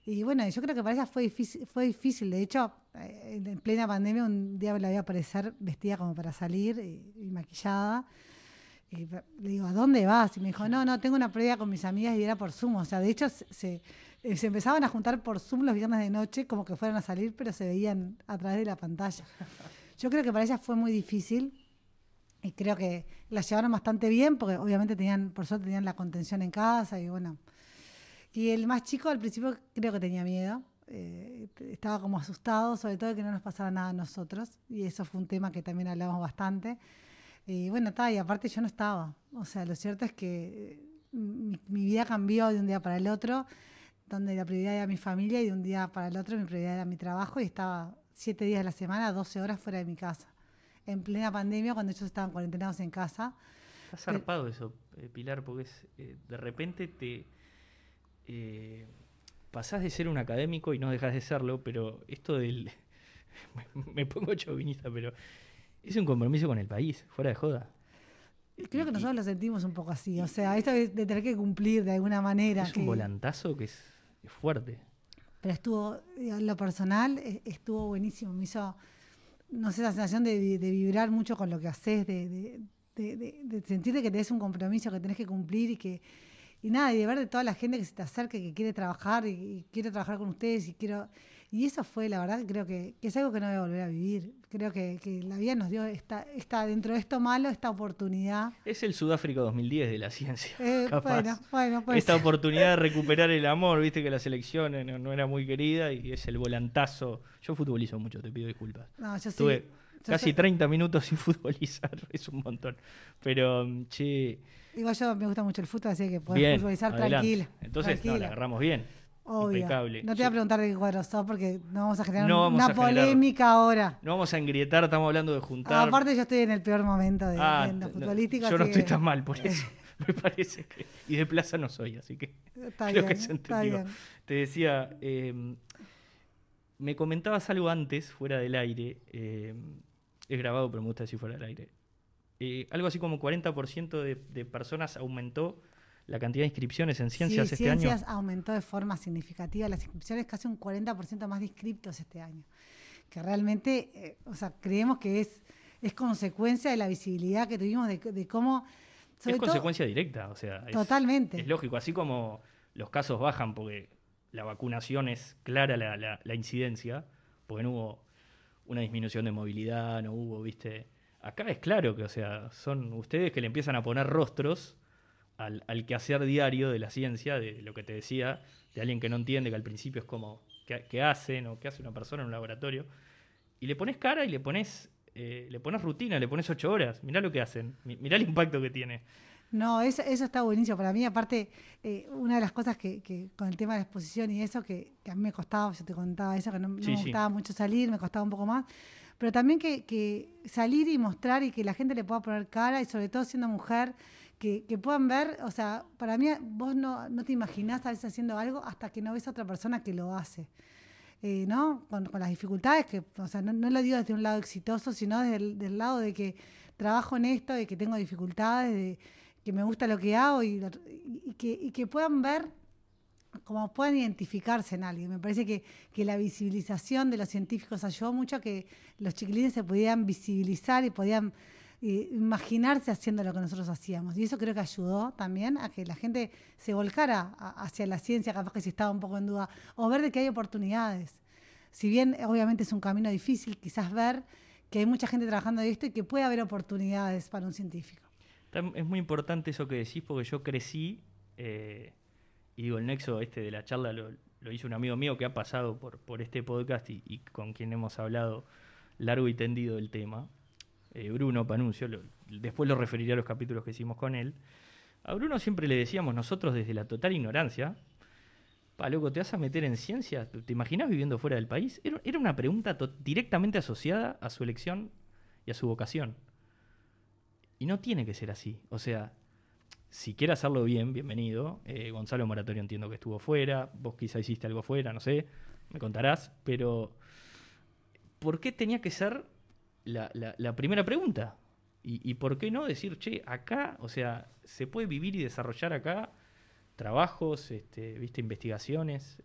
Y bueno, yo creo que para ella fue difícil, fue difícil. De hecho, eh, en plena pandemia un día la voy a aparecer vestida como para salir y, maquillada. Y le digo, ¿a dónde vas? Y me dijo, no, no, tengo una previa con mis amigas y era por Zoom. O sea, de hecho, se, eh, se empezaban a juntar por Zoom los viernes de noche como que fueran a salir, pero se veían a través de la pantalla. Yo creo que para ella fue muy difícil y creo que la llevaron bastante bien porque obviamente tenían, por suerte tenían la contención en casa y bueno, y el más chico al principio creo que tenía miedo, eh, estaba como asustado, sobre todo de que no nos pasara nada a nosotros, y eso fue un tema que también hablamos bastante. Y bueno, está, y aparte yo no estaba, o sea, lo cierto es que eh, mi, vida cambió de un día para el otro, donde la prioridad era mi familia y de un día para el otro mi prioridad era mi trabajo y estaba siete días a la semana, 12 horas fuera de mi casa. En plena pandemia, cuando ellos estaban cuarentenados en casa. Está zarpado eso, eh, Pilar, porque es, de repente te eh, pasás de ser un académico y no dejas de serlo, pero esto del... *laughs* me pongo chauvinista, pero es un compromiso con el país, fuera de joda. Creo que nosotros lo sentimos un poco así, o sea, esto de, tener que cumplir de alguna manera. Es un volantazo que es, fuerte. Pero estuvo, en lo personal, e, estuvo buenísimo, me hizo, no sé, la sensación de, vibrar mucho con lo que haces, de, de, sentir que tenés un compromiso que tenés que cumplir y que y nada, y de ver de toda la gente que se te acerca, que quiere trabajar y, quiere trabajar con ustedes y quiero... Y eso fue, la verdad, creo que, es algo que no voy a volver a vivir. Creo que, la vida nos dio esta, esta, dentro de esto malo, esta oportunidad. Es el Sudáfrica 2010 de la ciencia. Eh, *laughs* bueno, bueno, pues. Esta oportunidad de *laughs* recuperar el amor, viste que la selección no, era muy querida y es el volantazo. Yo futbolizo mucho, te pido disculpas. No, yo Tuve casi 30 minutos sin *laughs* futbolizar, es un montón. Pero, che Igual yo me gusta mucho el fútbol, así que podés futbolizar tranquila. Entonces, No, la agarramos bien. Obvio. Impecable. No te voy a preguntar de qué cuadro sos porque no vamos a generar una polémica ahora. No vamos a engrietar, estamos hablando de juntar. aparte, yo estoy en el peor momento de, ah, futbolístico. yo no estoy tan mal por eso. *laughs* *laughs* me parece que. Y de plaza no soy, así que. Está creo que se entendió. Te decía. Em, me comentabas algo antes, fuera del aire. Eh, es grabado, pero me gusta decir fuera del aire. Eh, algo así como 40% de, de, personas aumentó la cantidad de inscripciones en ciencias sí, este ciencias aumentó de forma significativa. Las inscripciones casi un 40% más de inscriptos este año. Que realmente, eh, o sea, creemos que es, es consecuencia de la visibilidad que tuvimos de, cómo... es consecuencia directa, o sea. Es, totalmente. Es lógico, así como los casos bajan porque la vacunación es clara la, la, la incidencia, porque no hubo una disminución de movilidad, no hubo, viste Acá es claro que, o sea, son ustedes que le empiezan a poner rostros al, al quehacer diario de la ciencia, de lo que te decía, de alguien que no entiende, que al principio es como, ¿qué, hacen o qué hace una persona en un laboratorio? Y le pones cara y le pones eh, le pones rutina, le pones ocho horas, mirá lo que hacen, mirá el impacto que tiene. No, eso, eso está buenísimo. Para mí, aparte, eh, una de las cosas que, con el tema de la exposición y eso, que, a mí me costaba, yo te contaba eso, que no, me gustaba mucho salir, me costaba un poco más, pero también que, salir y mostrar y que la gente le pueda poner cara y sobre todo siendo mujer, que, puedan ver, o sea, para mí vos no, no te imaginás a veces haciendo algo hasta que no ves a otra persona que lo hace. Eh, ¿no? Con, las dificultades, que, o sea, no, lo digo desde un lado exitoso, sino desde el del lado de que trabajo en esto, de que tengo dificultades, de que me gusta lo que hago y, que, puedan ver, como puedan identificarse en alguien. Me parece que, la visibilización de los científicos ayudó mucho a que los chiquilines se pudieran visibilizar y podían eh, imaginarse haciendo lo que nosotros hacíamos. Y eso creo que ayudó también a que la gente se volcara hacia la ciencia, capaz que si estaba un poco en duda, o ver de que hay oportunidades. Si bien obviamente es un camino difícil, quizás ver que hay mucha gente trabajando en esto y que puede haber oportunidades para un científico es muy importante eso que decís porque yo crecí, eh, y digo, el nexo este de la charla lo, hizo un amigo mío que ha pasado por, este podcast y, con quien hemos hablado largo y tendido del tema, eh, Bruno Panuncio, después lo referiré a los capítulos que hicimos con él. A Bruno siempre le decíamos nosotros desde la total ignorancia, pa, loco, ¿te vas a meter en ciencia? ¿Te imaginas viviendo fuera del país? Era una pregunta directamente asociada a su elección y a su vocación. Y no tiene que ser así. O sea, si quiere hacerlo bien, bienvenido. Eh, Gonzalo Moratorio entiendo que estuvo fuera, vos quizá hiciste algo fuera, no sé, me contarás, pero ¿por qué tenía que ser la, primera pregunta? Y, por qué no decir, che, acá, o sea, se puede vivir y desarrollar acá trabajos, este, viste, investigaciones?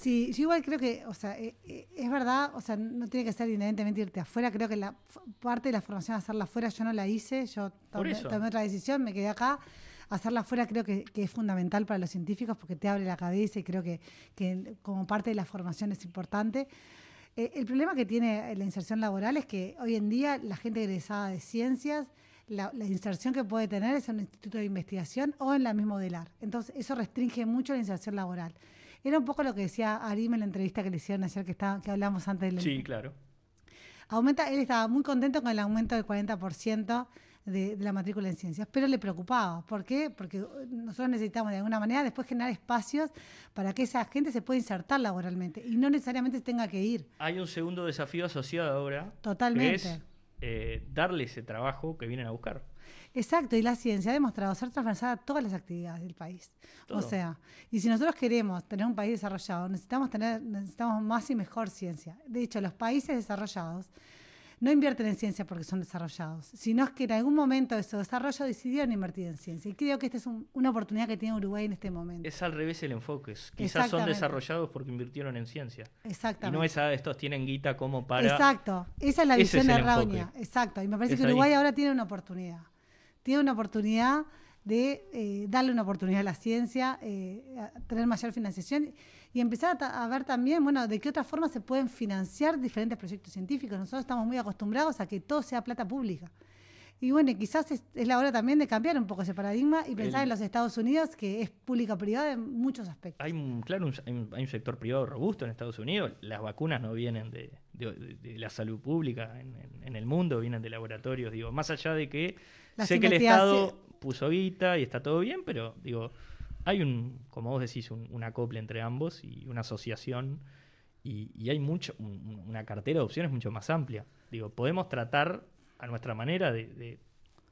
Sí, yo igual creo que, o sea, eh, eh, es verdad, o sea, no tiene que ser inherentemente irte afuera. Creo que la parte de la formación hacerla afuera yo no la hice, yo tomé, otra decisión, me quedé acá. Hacerla afuera creo que, es fundamental para los científicos porque te abre la cabeza y creo que, como parte de la formación es importante. Eh, el problema que tiene la inserción laboral es que hoy en día la gente egresada de ciencias, la, la, inserción que puede tener es en un instituto de investigación o en la misma modelar. Entonces, eso restringe mucho la inserción laboral. Era un poco lo que decía Arim en la entrevista que le hicieron ayer, que, está, que hablamos antes del... Sí, claro. Aumenta, él estaba muy contento con el aumento del 40% de, de, la matrícula en ciencias, pero le preocupaba. ¿Por qué? Porque nosotros necesitamos de alguna manera después generar espacios para que esa gente se pueda insertar laboralmente y no necesariamente tenga que ir. Hay un segundo desafío asociado ahora. Totalmente. Que es eh, darle ese trabajo que vienen a buscar. Exacto, y la ciencia ha demostrado ser transversal a todas las actividades del país. O sea, y si nosotros queremos tener un país desarrollado, necesitamos tener, necesitamos más y mejor ciencia. De hecho, los países desarrollados no invierten en ciencia porque son desarrollados, sino es que en algún momento de su desarrollo decidieron invertir en ciencia. Y creo que esta es una oportunidad que tiene Uruguay en este momento. Es al revés el enfoque. Quizás son desarrollados porque invirtieron en ciencia. Exactamente. Y no es a estos tienen guita como para. Exacto. Esa es la visión de Raunia. Exacto. Y me parece que Uruguay ahora tiene una oportunidad tiene una oportunidad de eh, darle una oportunidad a la ciencia, eh, tener mayor financiación y empezar a, ver también, bueno, de qué otra forma se pueden financiar diferentes proyectos científicos. Nosotros estamos muy acostumbrados a que todo sea plata pública. Y bueno, quizás es, la hora también de cambiar un poco ese paradigma y pensar en los Estados Unidos, que es pública-privada en muchos aspectos. Hay un, claro, hay, un, sector privado robusto en Estados Unidos. Las vacunas no vienen de, la salud pública en, el mundo, vienen de laboratorios. Digo, más allá de que sé que el Estado puso guita y está todo bien, pero digo, hay un, como vos decís, un, acople entre ambos y una asociación. Y, hay mucho, una cartera de opciones mucho más amplia. Digo, podemos tratar a nuestra manera de,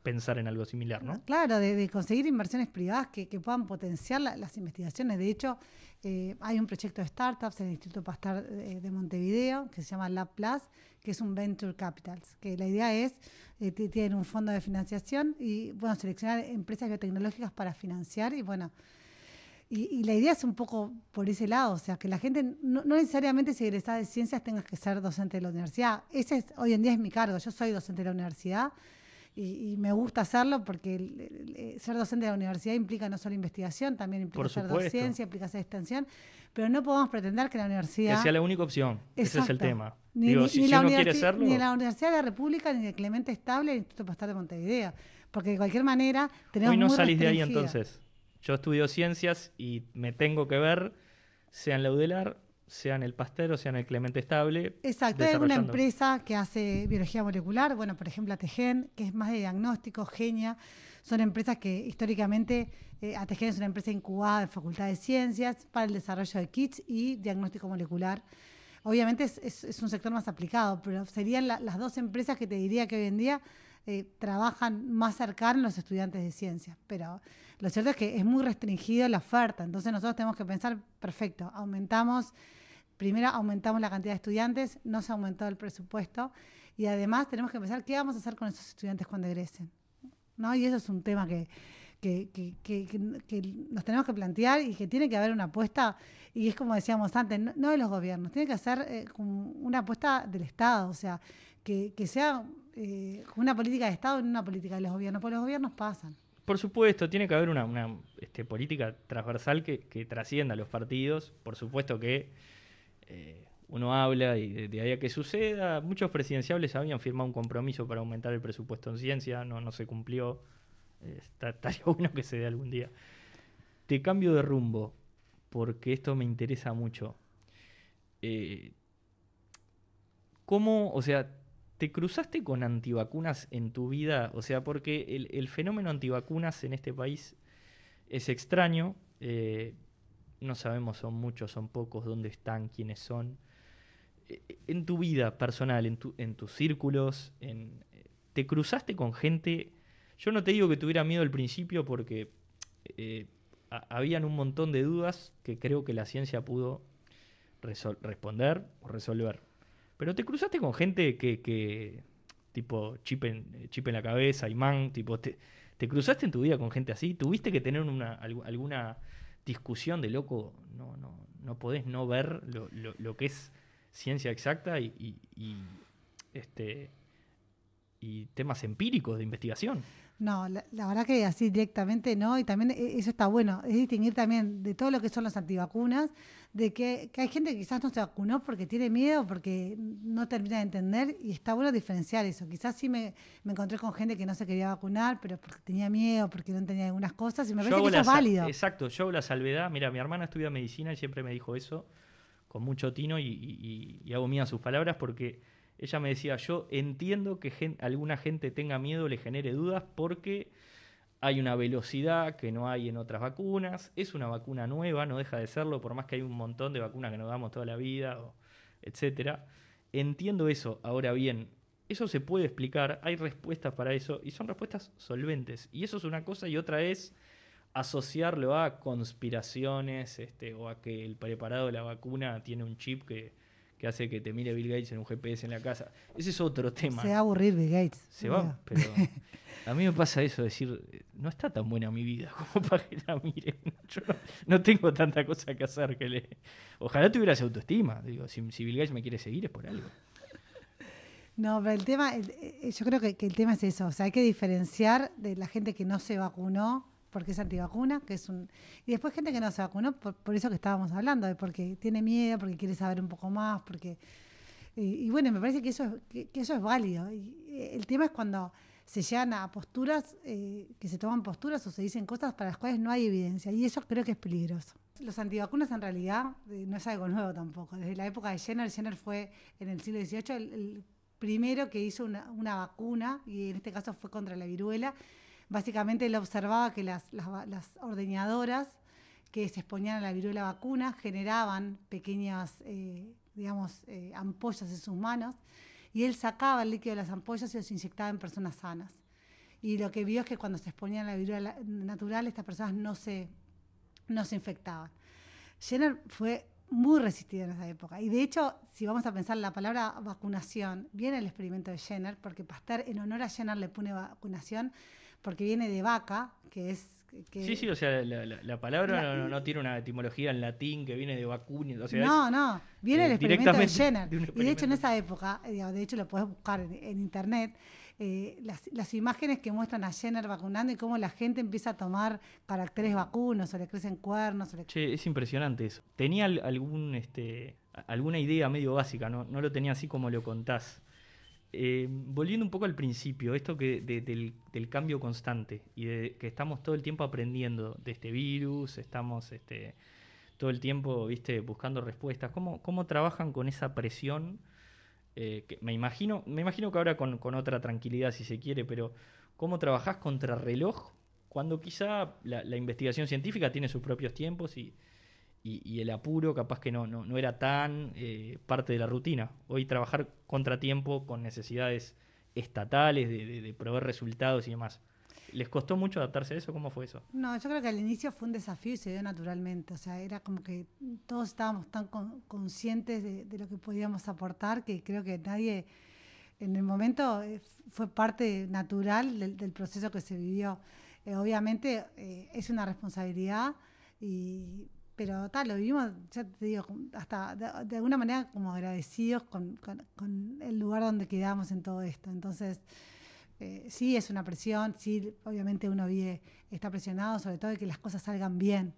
pensar en algo similar, ¿no? Claro, de, conseguir inversiones privadas que, puedan potenciar las investigaciones. De hecho, eh, hay un proyecto de startups en el Instituto Pastar de, Montevideo que se llama Lab Plus, que es un Venture Capital, que la idea es, eh, tienen un fondo de financiación y, bueno, seleccionar empresas biotecnológicas para financiar y, bueno, y, la idea es un poco por ese lado, o sea, que la gente no, necesariamente si egresada de ciencias tengas que ser docente de la universidad. Ese es, hoy en día es mi cargo, yo soy docente de la universidad y, me gusta hacerlo porque ser docente de la universidad implica no solo investigación, también implica ser docencia, implica ser extensión, pero no podemos pretender que la universidad... Que sea la única opción, ese es el tema. Ni, si, la uno quiere serlo... Ni la Universidad de la República, ni de Clemente Estable, ni el Instituto Pastor de Montevideo, porque de cualquier manera tenemos... Hoy no salís de ahí entonces. Yo estudio ciencias y me tengo que ver, sea en la UDELAR, sea en el Pasteur o sea en el Clemente Estable. Exacto, hay una empresa que hace biología molecular, bueno, por ejemplo, Ategen, que es más de diagnóstico, Genia, son empresas que históricamente, eh, Ategen es una empresa incubada en Facultad de Ciencias para el desarrollo de kits y diagnóstico molecular. Obviamente es, un sector más aplicado, pero serían las dos empresas que te diría que hoy en día eh, trabajan más cercanos los estudiantes de ciencias. Pero lo cierto es que es muy restringido la oferta, entonces nosotros tenemos que pensar, perfecto, aumentamos primero aumentamos la cantidad de estudiantes, no se aumentó el presupuesto y además tenemos que pensar qué vamos a hacer con esos estudiantes cuando egresen. ¿no? Y eso es un tema que, nos tenemos que plantear y que tiene que haber una apuesta, y es como decíamos antes, no, de los gobiernos, tiene que ser eh, una apuesta del Estado, o sea, que, sea eh, una política de Estado no una política de los gobiernos, porque los gobiernos pasan. Por supuesto, tiene que haber una, este, política transversal que, que trascienda a los partidos, por supuesto que eh, uno habla y de, ahí a que suceda. Muchos presidenciables habían firmado un compromiso para aumentar el presupuesto en ciencia, no, no se cumplió. Eh, estaría *laughs* bueno que se dé algún día. Te cambio de rumbo, porque esto me interesa mucho. Eh, ¿Cómo, o sea, te cruzaste con antivacunas en tu vida? O sea, porque el, fenómeno antivacunas en este país es extraño. Eh, no sabemos, son muchos, son pocos, dónde están, quiénes son. E, e, en tu vida personal, en, tu, en tus círculos, en, ¿te cruzaste con gente? Yo no te digo que tuviera miedo al principio porque eh, habían un montón de dudas que creo que la ciencia pudo responder o resolver. Pero te cruzaste con gente que, tipo, chip en, la cabeza, imán, tipo, te, te cruzaste en tu vida con gente así, tuviste que tener una, alguna discusión de loco, no, no, no podés no ver lo, lo, que es ciencia exacta y, este, y temas empíricos de investigación. No, la, verdad que así directamente no, y también e, eso está bueno, es distinguir también de todo lo que son las antivacunas, de que, hay gente que quizás no se vacunó porque tiene miedo, porque no termina de entender, y está bueno diferenciar eso. Quizás sí me, encontré con gente que no se quería vacunar, pero porque tenía miedo, porque no entendía algunas cosas, y me parece que eso es válido. Exacto, yo hago la salvedad, mira, mi hermana estudia medicina y siempre me dijo eso, con mucho tino, y, y hago mía sus palabras, porque ella me decía, yo entiendo que alguna gente tenga miedo, le genere dudas, porque hay una velocidad que no hay en otras vacunas, es una vacuna nueva, no deja de serlo, por más que hay un montón de vacunas que nos damos toda la vida, etc. Entiendo eso, ahora bien, eso se puede explicar, hay respuestas para eso, y son respuestas solventes. Y eso es una cosa, y otra es asociarlo a conspiraciones, este, o a que el preparado de la vacuna tiene un chip que que hace que te mire Bill Gates en un GPS en la casa. Ese es otro tema. Se va a aburrir Bill Gates. Se va, pero *laughs* a mí me pasa eso, decir, no está tan buena mi vida como *laughs* para que la miren. *laughs* Yo no, tengo tanta cosa que hacer que le... Ojalá tuvieras autoestima. Digo, si, Bill Gates me quiere seguir es por algo. No, pero el tema, eh, yo creo que, que el tema es eso. O sea, hay que diferenciar de la gente que no se vacunó porque es antivacuna, que es un... Y después gente que no se vacunó, por, eso que estábamos hablando, de porque tiene miedo, porque quiere saber un poco más, porque... Y, bueno, me parece que eso es, que, eso es válido. Eh, el tema es cuando se llegan a posturas, eh, que se toman posturas o se dicen cosas para las cuales no hay evidencia. Y eso creo que es peligroso. Los antivacunas en realidad eh, no es algo nuevo tampoco. Desde la época de Jenner, Jenner fue en el siglo XVIII el, primero que hizo una, una, vacuna, y en este caso fue contra la viruela, Básicamente él observaba que las, ordeñadoras que se exponían a la viruela vacuna generaban pequeñas, eh, digamos, eh, ampollas en sus manos y él sacaba el líquido de las ampollas y los inyectaba en personas sanas. Y lo que vio es que cuando se exponían a la viruela natural, estas personas no se, no se infectaban. Jenner fue muy resistida en esa época. Y de hecho, si vamos a pensar la palabra vacunación, viene el experimento de Jenner, porque Pasteur en honor a Jenner le pone vacunación, porque viene de vaca, que es... sí, sí, o sea, la, palabra no, tiene una etimología en latín que viene de vacuni. no, no, viene el eh, experimento de Jenner. y de hecho en esa época, de hecho lo puedes buscar en, internet, eh, las, imágenes que muestran a Jenner vacunando y cómo la gente empieza a tomar caracteres vacunos, o le crecen cuernos. Che, es impresionante eso. Tenía algún, este, alguna idea medio básica, ¿no? no lo tenía así como lo contás. Eh, volviendo un poco al principio, esto que del, cambio constante y de que estamos todo el tiempo aprendiendo de este virus, estamos este, todo el tiempo, viste, buscando respuestas. ¿Cómo, cómo trabajan con esa presión? Eh, que me imagino, me imagino que ahora con, otra tranquilidad si se quiere, pero ¿cómo trabajás contra reloj cuando quizá la, investigación científica tiene sus propios tiempos y, el apuro capaz que no, no, era tan eh, parte de la rutina? Hoy trabajar contratiempo con necesidades estatales de, de proveer resultados y demás. ¿Les costó mucho adaptarse a eso? ¿Cómo fue eso? No, yo creo que al inicio fue un desafío y se dio naturalmente. O sea, era como que todos estábamos tan conscientes de, lo que podíamos aportar que creo que nadie en el momento eh, fue parte natural del, proceso que se vivió. Eh, obviamente eh, es una responsabilidad, y, pero tal, lo vivimos, ya te digo, hasta de, alguna manera como agradecidos con, con el lugar donde quedamos en todo esto. Entonces, eh, sí es una presión, sí, obviamente uno vive, está presionado, sobre todo de que las cosas salgan bien.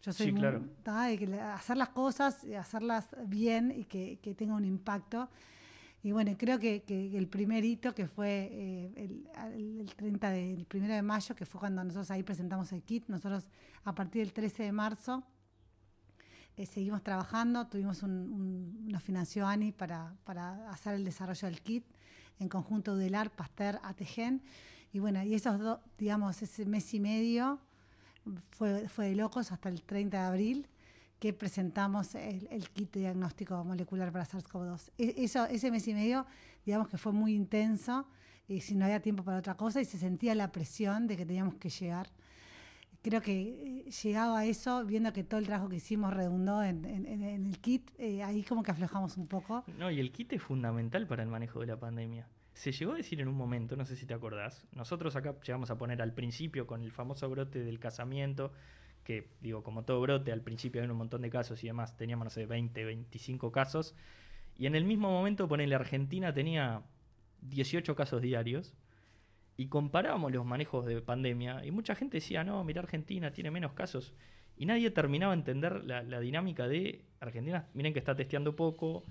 Yo soy muy, de que hacer las cosas, hacerlas bien y que, que tenga un impacto. Y bueno, creo que, que, el primer hito, que fue eh, el, el, 30 del 1 de mayo, que fue cuando nosotros ahí presentamos el kit, nosotros a partir del 13 de marzo eh, seguimos trabajando, tuvimos un, un, nos financió ANI para, para hacer el desarrollo del kit en conjunto Udelar, Pasteur, Ategen. Y bueno, y esos dos, digamos, ese mes y medio fue, fue de locos hasta el 30 de abril que presentamos el, kit de diagnóstico molecular para SARS-CoV-2. E, eso, ese mes y medio, digamos que fue muy intenso, y si no había tiempo para otra cosa, y se sentía la presión de que teníamos que llegar. Creo que eh, llegado a eso, viendo que todo el trabajo que hicimos redundó en, el kit, eh, ahí como que aflojamos un poco. No, y el kit es fundamental para el manejo de la pandemia. Se llegó a decir en un momento, no sé si te acordás, nosotros acá llegamos a poner al principio con el famoso brote del casamiento, que digo, como todo brote, al principio había un montón de casos y demás, teníamos, no sé, 20, 25 casos, y en el mismo momento, la Argentina tenía 18 casos diarios, y comparábamos los manejos de pandemia, y mucha gente decía, no, mira, Argentina tiene menos casos, y nadie terminaba de entender la, dinámica de Argentina, miren que está testeando poco,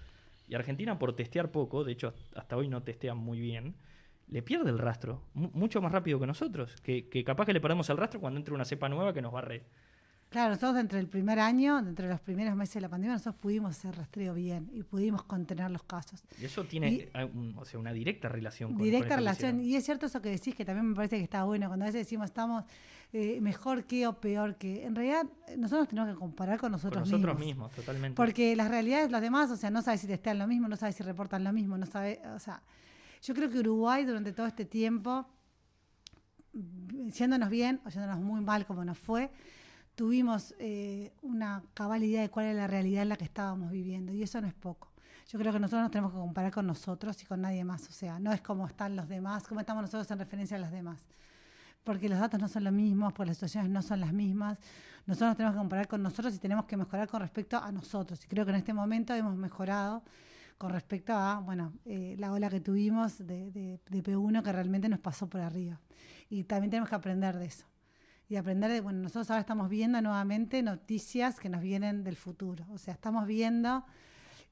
y Argentina, por testear poco, de hecho hasta hoy no testean muy bien, le pierde el rastro, mucho más rápido que nosotros, que, capaz que le perdemos el rastro cuando entre una cepa nueva que nos barre. Claro, nosotros entre el primer año, entre los primeros meses de la pandemia, nosotros pudimos hacer rastreo bien y pudimos contener los casos. Y eso tiene o sea, una directa relación con Directa relación. Y es cierto eso que decís, que también me parece que está bueno, cuando a veces decimos estamos eh, mejor que o peor que. En realidad, nosotros tenemos que comparar con nosotros, con nosotros mismos. totalmente. Porque las realidades, los demás, o sea, no sabes si te están lo mismo, no sabes si reportan lo mismo, no sabes. O sea, yo creo que Uruguay durante todo este tiempo, siéndonos bien o yéndonos muy mal como nos fue, tuvimos eh, una cabal idea de cuál era la realidad en la que estábamos viviendo, y eso no es poco. Yo creo que nosotros nos tenemos que comparar con nosotros y con nadie más, o sea, no es como están los demás, cómo estamos nosotros en referencia a los demás. Porque los datos no son los mismos, porque las situaciones no son las mismas. Nosotros nos tenemos que comparar con nosotros y tenemos que mejorar con respecto a nosotros. Y creo que en este momento hemos mejorado con respecto a bueno, eh, la ola que tuvimos de, de, de P1 que realmente nos pasó por arriba. Y también tenemos que aprender de eso y aprender de, bueno, nosotros ahora estamos viendo nuevamente noticias que nos vienen del futuro. O sea, estamos viendo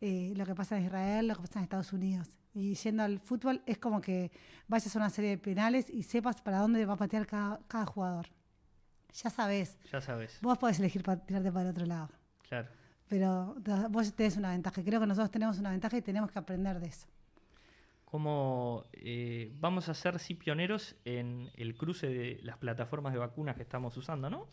eh, lo que pasa en Israel, lo que pasa en Estados Unidos. Y yendo al fútbol es como que vayas a una serie de penales y sepas para dónde va a patear cada, cada jugador. Ya sabes. Ya sabes. Vos podés elegir para tirarte para el otro lado. Claro. Pero vos tenés una ventaja. Creo que nosotros tenemos una ventaja y tenemos que aprender de eso cómo eh, vamos a ser sí pioneros en el cruce de las plataformas de vacunas que estamos usando, ¿no?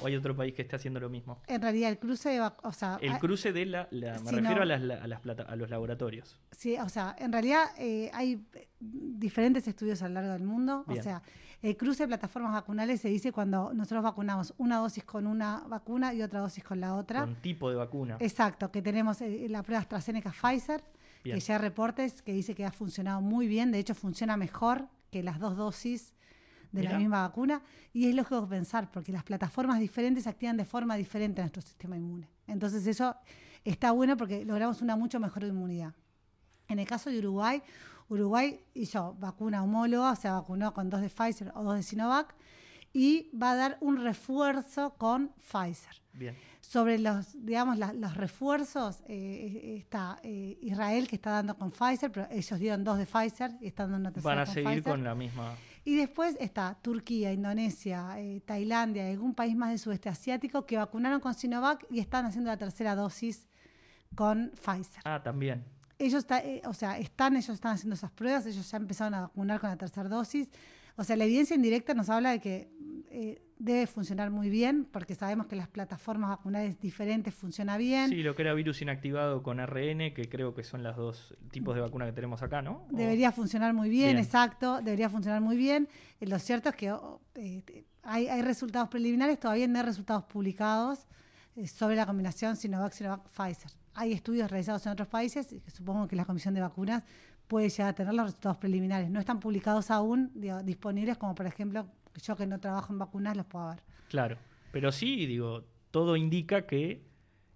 ¿O hay otro país que esté haciendo lo mismo? En realidad, el cruce de o sea, El cruce de la... me refiero a, las, a, los laboratorios. Sí, o sea, en realidad eh, hay diferentes estudios a lo largo del mundo. O sea, el cruce de plataformas vacunales se dice cuando nosotros vacunamos una dosis con una vacuna y otra dosis con la otra. Con tipo de vacuna. Exacto, que tenemos eh, la prueba AstraZeneca-Pfizer que ya reportes que dice que ha funcionado muy bien, de hecho funciona mejor que las dos dosis de la misma vacuna y es lógico pensar porque las plataformas diferentes activan de forma diferente a nuestro sistema inmune. Entonces eso está bueno porque logramos una mucho mejor inmunidad. En el caso de Uruguay, Uruguay hizo vacuna homóloga, o sea, vacunó con dos de Pfizer o dos de Sinovac y va a dar un refuerzo con Pfizer. Bien. Sobre los, digamos, los refuerzos, eh, está eh, Israel que está dando con Pfizer, pero ellos dieron dos de Pfizer y están dando una tercera Van a seguir con la misma. Y después está Turquía, Indonesia, eh, Tailandia, algún país más del sudeste asiático que vacunaron con Sinovac y están haciendo la tercera dosis con Pfizer. Ah, también. Ellos, eh, o sea, están, ellos están haciendo esas pruebas, ellos ya empezaron a vacunar con la tercera dosis. O sea, la evidencia indirecta nos habla de que eh, debe funcionar muy bien, porque sabemos que las plataformas vacunales diferentes funcionan bien. Sí, lo que era virus inactivado con RN, que creo que son los dos tipos de vacuna que tenemos acá, ¿no? Debería funcionar muy bien, exacto, debería funcionar muy bien. Eh, lo cierto es que eh, hay, hay, resultados preliminares, todavía no hay resultados publicados sobre la combinación Sinovac-Sinovac-Pfizer. Hay estudios realizados en otros países, que supongo que la Comisión de Vacunas puede llegar a tener los resultados preliminares. No están publicados aún, disponibles, como por ejemplo yo que no trabajo en vacunas los puedo ver. Claro, pero sí, digo, todo indica que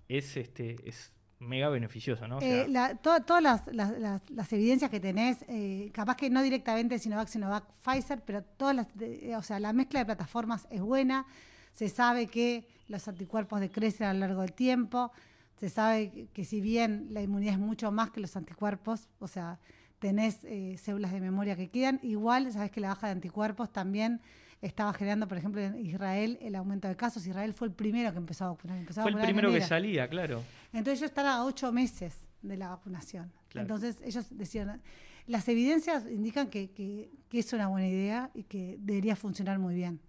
es, este, es mega beneficioso, ¿no? Eh, todas las, evidencias que tenés, eh, capaz que no directamente Sinovac, Sinovac, Pfizer, pero todas las, o sea, la mezcla de plataformas es buena, se sabe que los anticuerpos decrecen a lo largo del tiempo, se sabe que si bien la inmunidad es mucho más que los anticuerpos, o sea, tenés eh, células de memoria que quedan. Igual, sabes que la baja de anticuerpos también estaba generando, por ejemplo, en Israel el aumento de casos. Israel fue el primero que empezó a vacunar. fue el primero que salía, claro. Entonces ellos están a ocho meses de la vacunación. Entonces ellos decían, las evidencias indican que, que, que es una buena idea y que debería funcionar muy bien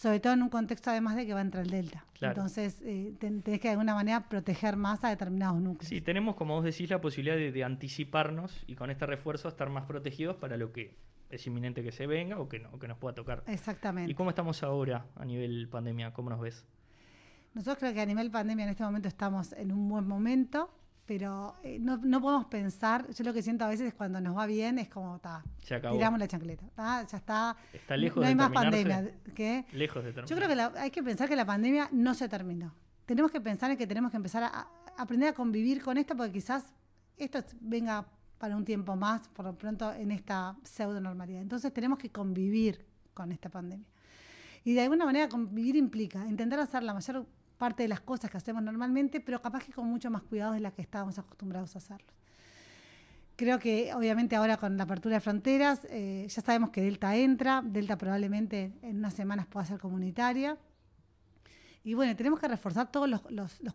sobre todo en un contexto además de que va a entrar el Delta. Entonces, eh, tenés que de alguna manera proteger más a determinados núcleos. Sí, tenemos, como vos decís, la posibilidad de, anticiparnos y con este refuerzo estar más protegidos para lo que es inminente que se venga o que, no, que nos pueda tocar. Exactamente. ¿Y cómo estamos ahora a nivel pandemia? ¿Cómo nos ves? Nosotros creo que a nivel pandemia en este momento estamos en un buen momento pero eh, no, no, podemos pensar, yo lo que siento a veces es cuando nos va bien, es como, está, tiramos la chancleta, ya está, está lejos no hay más pandemia. Lejos de terminar. Yo creo que hay que pensar que la pandemia no se terminó. Tenemos que pensar en que tenemos que empezar a, aprender a convivir con esto, porque quizás esto venga para un tiempo más, por lo pronto, en esta pseudo normalidad. Entonces tenemos que convivir con esta pandemia. Y de alguna manera convivir implica intentar hacer la mayor parte de las cosas que hacemos normalmente, pero capaz que con mucho más cuidado de la que estábamos acostumbrados a hacerlo. Creo que obviamente ahora con la apertura de fronteras eh, ya sabemos que Delta entra, Delta probablemente en unas semanas pueda ser comunitaria. Y bueno, tenemos que reforzar todos los,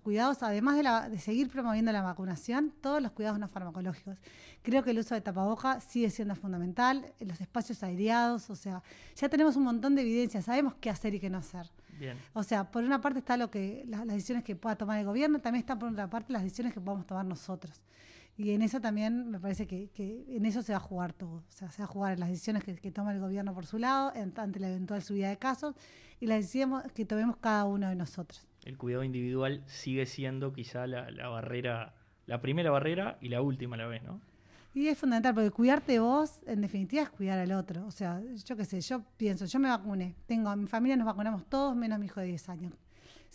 cuidados, además de, de, seguir promoviendo la vacunación, todos los cuidados no farmacológicos. Creo que el uso de tapaboca sigue siendo fundamental, en los espacios aireados, o sea, ya tenemos un montón de evidencia, sabemos qué hacer y qué no hacer. O sea, por una parte está lo que las, decisiones que pueda tomar el gobierno, también está por otra parte las decisiones que podamos tomar nosotros. Y en eso también me parece que, en eso se va a jugar todo. O sea, se va a jugar en las decisiones que, toma el gobierno por su lado, ante la eventual subida de casos, y las decisiones que tomemos cada uno de nosotros. El cuidado individual sigue siendo quizá la, la barrera, la primera barrera y la última a la vez, ¿no? Y es fundamental, porque cuidarte vos, en definitiva, es cuidar al otro. O sea, yo qué sé, yo pienso, yo me vacuné. Tengo, a mi familia nos vacunamos todos, menos mi hijo de 10 años.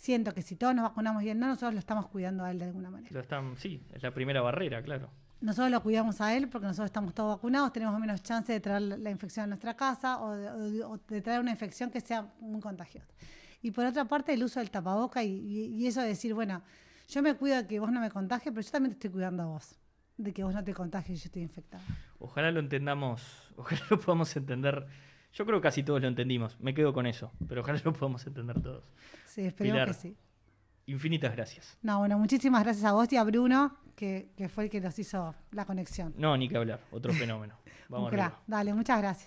Siento que si todos nos vacunamos bien, no, nosotros lo estamos cuidando a él de alguna manera. Lo están, sí, es la primera barrera, claro. Nosotros lo cuidamos a él porque nosotros estamos todos vacunados, tenemos menos chance de traer la infección a nuestra casa o de, traer una infección que sea muy contagiosa. Y por otra parte, el uso del tapaboca y, y eso de decir, bueno, yo me cuido de que vos no me contagies, pero yo también te estoy cuidando a vos de que vos no te contagies y yo estoy infectada. Ojalá lo entendamos, *laughs* ojalá lo podamos entender. Yo creo que casi todos lo entendimos, me quedo con eso, pero ojalá lo podamos entender todos. Sí, esperemos que sí. Infinitas gracias. No, bueno, muchísimas gracias a vos y a Bruno, que, fue el que nos hizo la conexión. No, ni que hablar, otro fenómeno. *laughs* Vamos a Dale, muchas gracias.